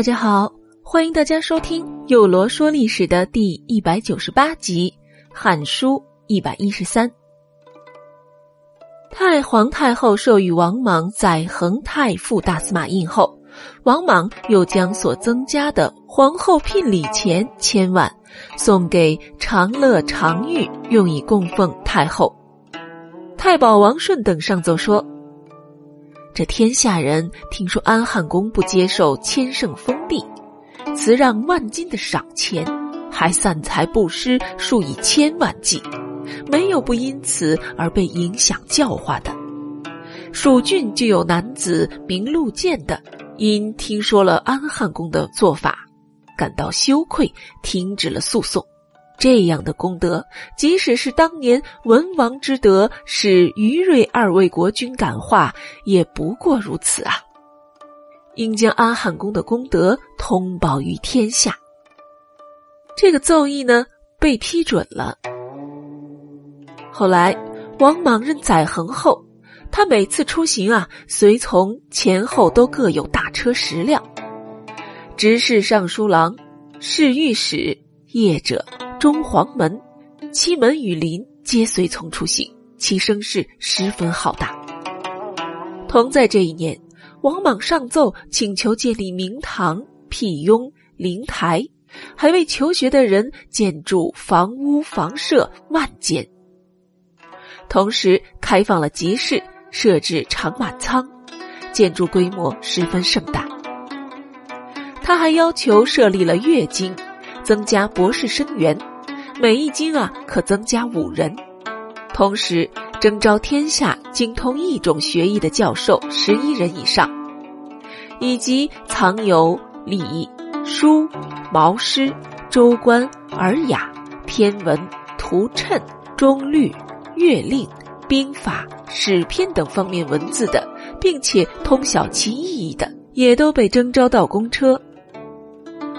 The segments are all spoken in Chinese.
大家好，欢迎大家收听《幼罗说历史》的第一百九十八集《汉书》一百一十三。太皇太后授予王莽载衡太傅大司马印后，王莽又将所增加的皇后聘礼钱千万送给长乐、常玉，用以供奉太后。太保王顺等上奏说。这天下人听说安汉公不接受千乘封地，辞让万金的赏钱，还散财布施数以千万计，没有不因此而被影响教化的。蜀郡就有男子名陆建的，因听说了安汉公的做法，感到羞愧，停止了诉讼。这样的功德，即使是当年文王之德使于瑞二位国君感化，也不过如此啊！应将阿汉公的功德通报于天下。这个奏议呢，被批准了。后来，王莽任载衡后，他每次出行啊，随从前后都各有大车十辆，直事尚书郎、侍御史、业者。中黄门、七门与林皆随从出行，其声势十分浩大。同在这一年，王莽上奏请求建立明堂、辟雍、灵台，还为求学的人建筑房屋、房舍万间。同时开放了集市，设置长满仓，建筑规模十分盛大。他还要求设立了乐经，增加博士生源。每一经啊，可增加五人，同时征召天下精通一种学艺的教授十一人以上，以及藏有礼、书、毛诗、周官、尔雅、天文、图谶、中律、乐令、兵法、史篇等方面文字的，并且通晓其意义的，也都被征召到公车。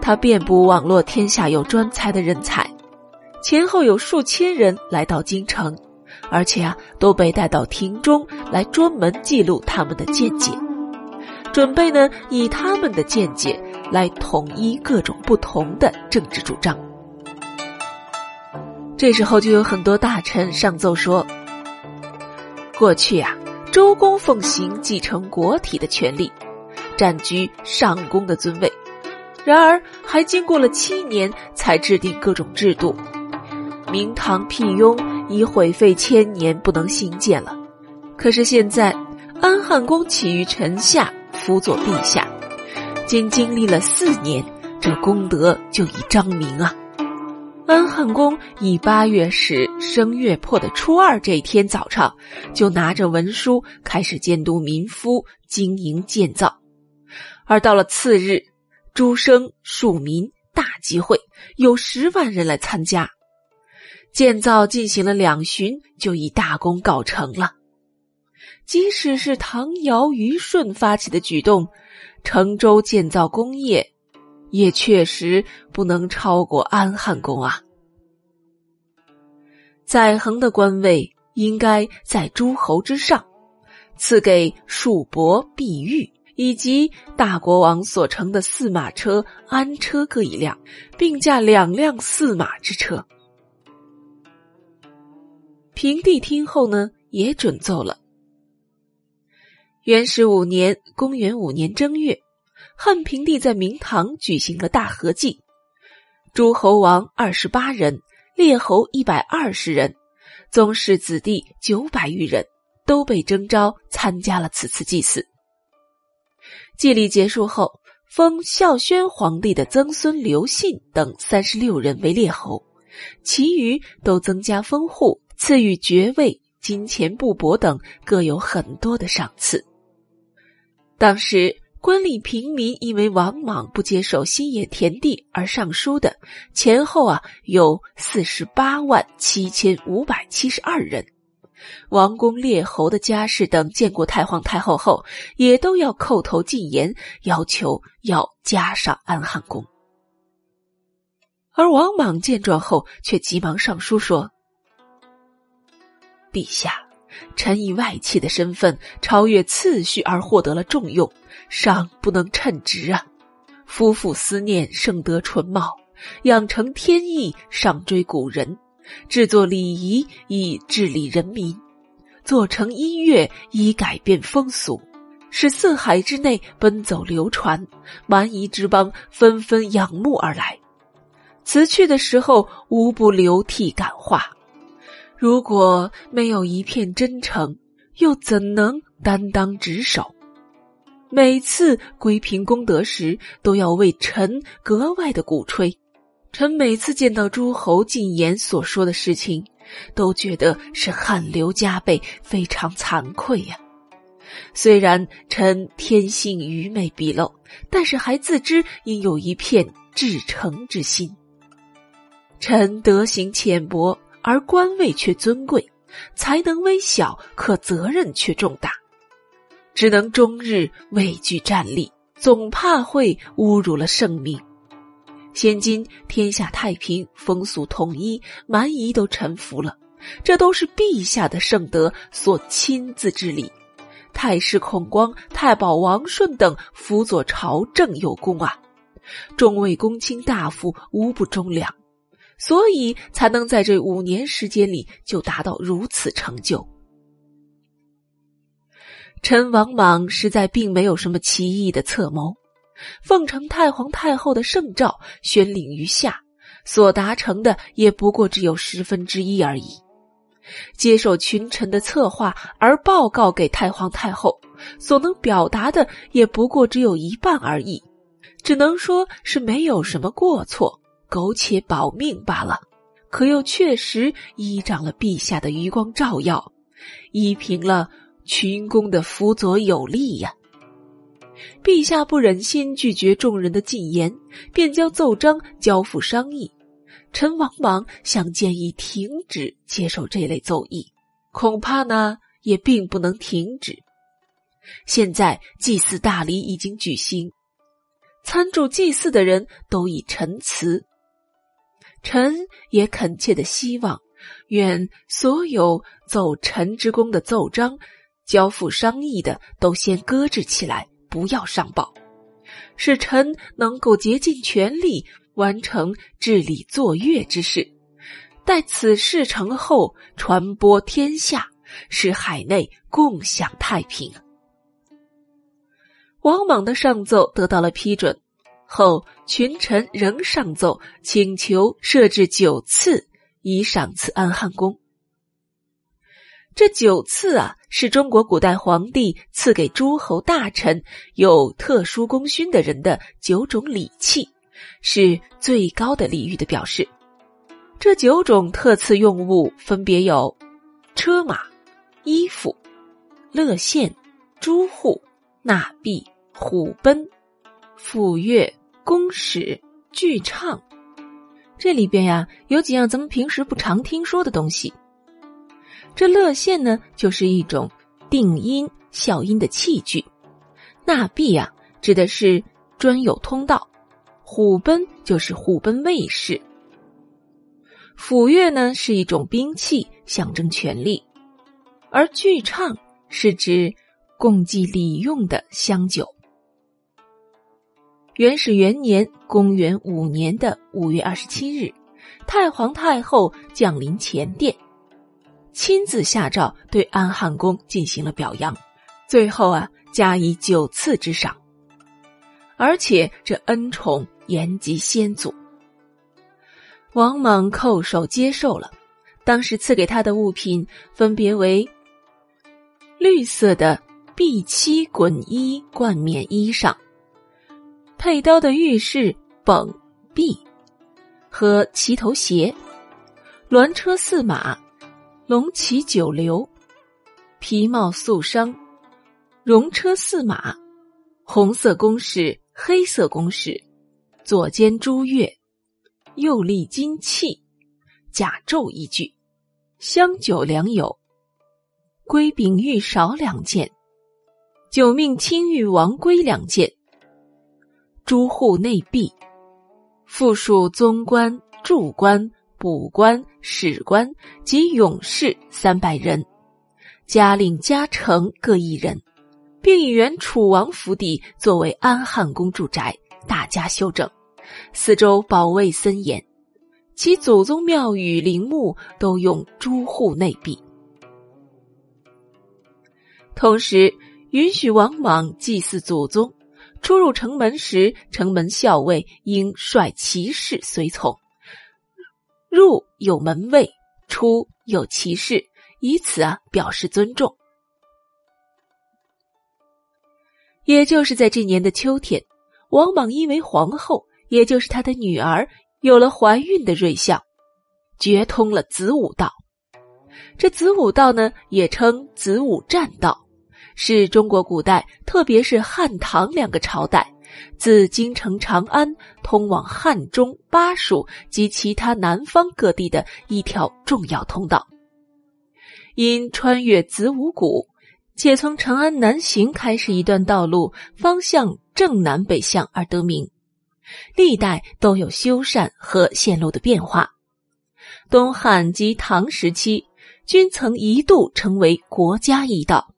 他遍布网络天下有专才的人才。前后有数千人来到京城，而且啊，都被带到庭中来专门记录他们的见解，准备呢以他们的见解来统一各种不同的政治主张。这时候就有很多大臣上奏说：过去啊，周公奉行继承国体的权利，占据上公的尊位，然而还经过了七年才制定各种制度。明堂辟雍已毁废千年，不能兴建了。可是现在，安汉公起于臣下，辅佐陛下，仅经历了四年，这功德就已彰明啊！安汉公以八月始生月破的初二这一天早上，就拿着文书开始监督民夫经营建造，而到了次日，诸生庶民大集会，有十万人来参加。建造进行了两旬，就以大功告成了。即使是唐尧、虞舜发起的举动，成周建造工业，也确实不能超过安汉宫啊。载衡的官位应该在诸侯之上，赐给庶伯碧玉以及大国王所乘的驷马车、安车各一辆，并驾两辆驷马之车。平帝听后呢，也准奏了。元始五年（公元五年正月），汉平帝在明堂举行了大合祭，诸侯王二十八人，列侯一百二十人，宗室子弟九百余人，都被征召参加了此次祭祀。祭礼结束后，封孝宣皇帝的曾孙刘信等三十六人为列侯，其余都增加封户。赐予爵位、金钱、布帛等，各有很多的赏赐。当时官吏平民因为王莽不接受新野田地而上书的，前后啊有四十八万七千五百七十二人。王公列侯的家世等见过太皇太后后，也都要叩头进言，要求要加上安汉宫。而王莽见状后，却急忙上书说。陛下，臣以外戚的身份超越次序而获得了重用，尚不能称职啊！夫妇思念盛德纯茂，养成天意上追古人，制作礼仪以治理人民，做成音乐以改变风俗，使四海之内奔走流传，蛮夷之邦纷纷仰慕而来。辞去的时候无不流涕感化。如果没有一片真诚，又怎能担当职守？每次归平功德时，都要为臣格外的鼓吹。臣每次见到诸侯进言所说的事情，都觉得是汗流浃背，非常惭愧呀。虽然臣天性愚昧鄙陋，但是还自知应有一片至诚之心。臣德行浅薄，而官位却尊贵，才能微小，可责任却重大。只能终日畏惧站立，总怕会侮辱了圣命。现今天下太平，风俗统一，蛮夷都臣服了，这都是陛下的圣德所亲自治理。太师孔光、太保王顺等辅佐朝政有功啊，众位公卿大夫无不忠良，所以才能在这五年时间里就达到如此成就。陈王莽实在并没有什么奇异的策谋，奉承太皇太后的圣诏，宣令于下，所达成的也不过只有十分之一而已。接受群臣的策划而报告给太皇太后，所能表达的也不过只有一半而已，只能说是没有什么过错，苟且保命罢了。可又确实依仗了陛下的余光照耀，依凭了。群公的辅佐有力呀！陛下不忍心拒绝众人的进言，便将奏章交付商议。臣王莽想建议停止接受这类奏议，恐怕呢也并不能停止。现在祭祀大礼已经举行，参助祭祀的人都已陈词，臣也恳切的希望，愿所有奏陈之功的奏章。交付商议的都先搁置起来，不要上报，使臣能够竭尽全力完成治理作乐之事。待此事成后，传播天下，使海内共享太平。王莽的上奏得到了批准后，群臣仍上奏，请求设置九次以赏赐安汉宫。这九次啊，是中国古代皇帝赐给诸侯大臣有特殊功勋的人的九种礼器，是最高的礼遇的表示。这九种特赐用物分别有：车马、衣服、乐献、朱户、纳币、虎奔、抚乐、宫使、剧唱。这里边呀，有几样咱们平时不常听说的东西。这乐线呢，就是一种定音效音的器具。纳币啊，指的是专有通道。虎奔就是虎奔卫士。抚乐呢，是一种兵器，象征权力。而剧唱是指供祭礼用的香酒。元始元年（公元五年）的五月二十七日，太皇太后降临前殿。亲自下诏对安汉宫进行了表扬，最后啊加以九次之赏，而且这恩宠延及先祖。王莽叩首接受了，当时赐给他的物品分别为绿色的碧漆滚衣冠冕衣裳，佩刀的玉饰绷臂和齐头鞋，鸾车驷马。龙骑九流，皮帽素裳，戎车驷马，红色弓矢，黑色弓矢，左肩珠月，右立金器，甲胄一具，香酒良友，龟柄玉勺两件，九命青玉王龟两件，诸户内壁，附属宗官、柱官。补官、史官及勇士三百人，加令加成各一人，并以原楚王府邸作为安汉宫住宅，大加修整，四周保卫森严，其祖宗庙宇陵墓都用诸户内壁。同时，允许王莽祭祀祖宗，出入城门时，城门校尉应率骑士随从，入有门卫，出有骑士，以此啊表示尊重。也就是在这年的秋天，王莽因为皇后，也就是他的女儿，有了怀孕的瑞相，绝通了子午道。这子午道呢，也称子午栈道，是中国古代，特别是汉唐两个朝代，自京城长安通往汉中、巴蜀及其他南方各地的一条重要通道。因穿越子午谷。且从长安南行开始一段道路，方向正南北向而得名。历代都有修缮和线路的变化。东汉及唐时期，均曾一度成为国家一道。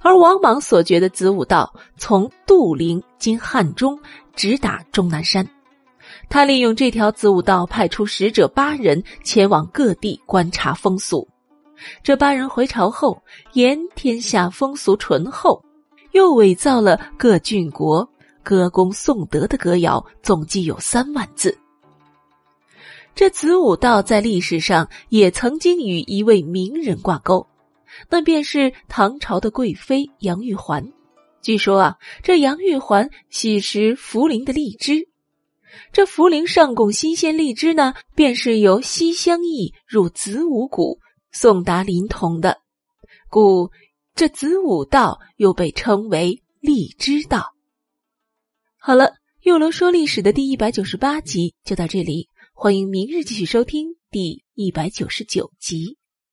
而王莽所掘的子午道，从杜陵经汉中，直达终南山。他利用这条子午道，派出使者八人前往各地观察风俗。这八人回朝后，言天下风俗淳厚，又伪造了各郡国歌功颂德的歌谣，总计有三万字。这子午道在历史上也曾经与一位名人挂钩，那便是唐朝的贵妃杨玉环。据说啊，这杨玉环喜食茯苓的荔枝，这茯苓上贡新鲜荔枝呢，便是由西乡邑入子午谷。送达临潼的，故这子午道又被称为荔枝道。好了，又龙说历史的第一百九十八集就到这里，欢迎明日继续收听第一百九十九集。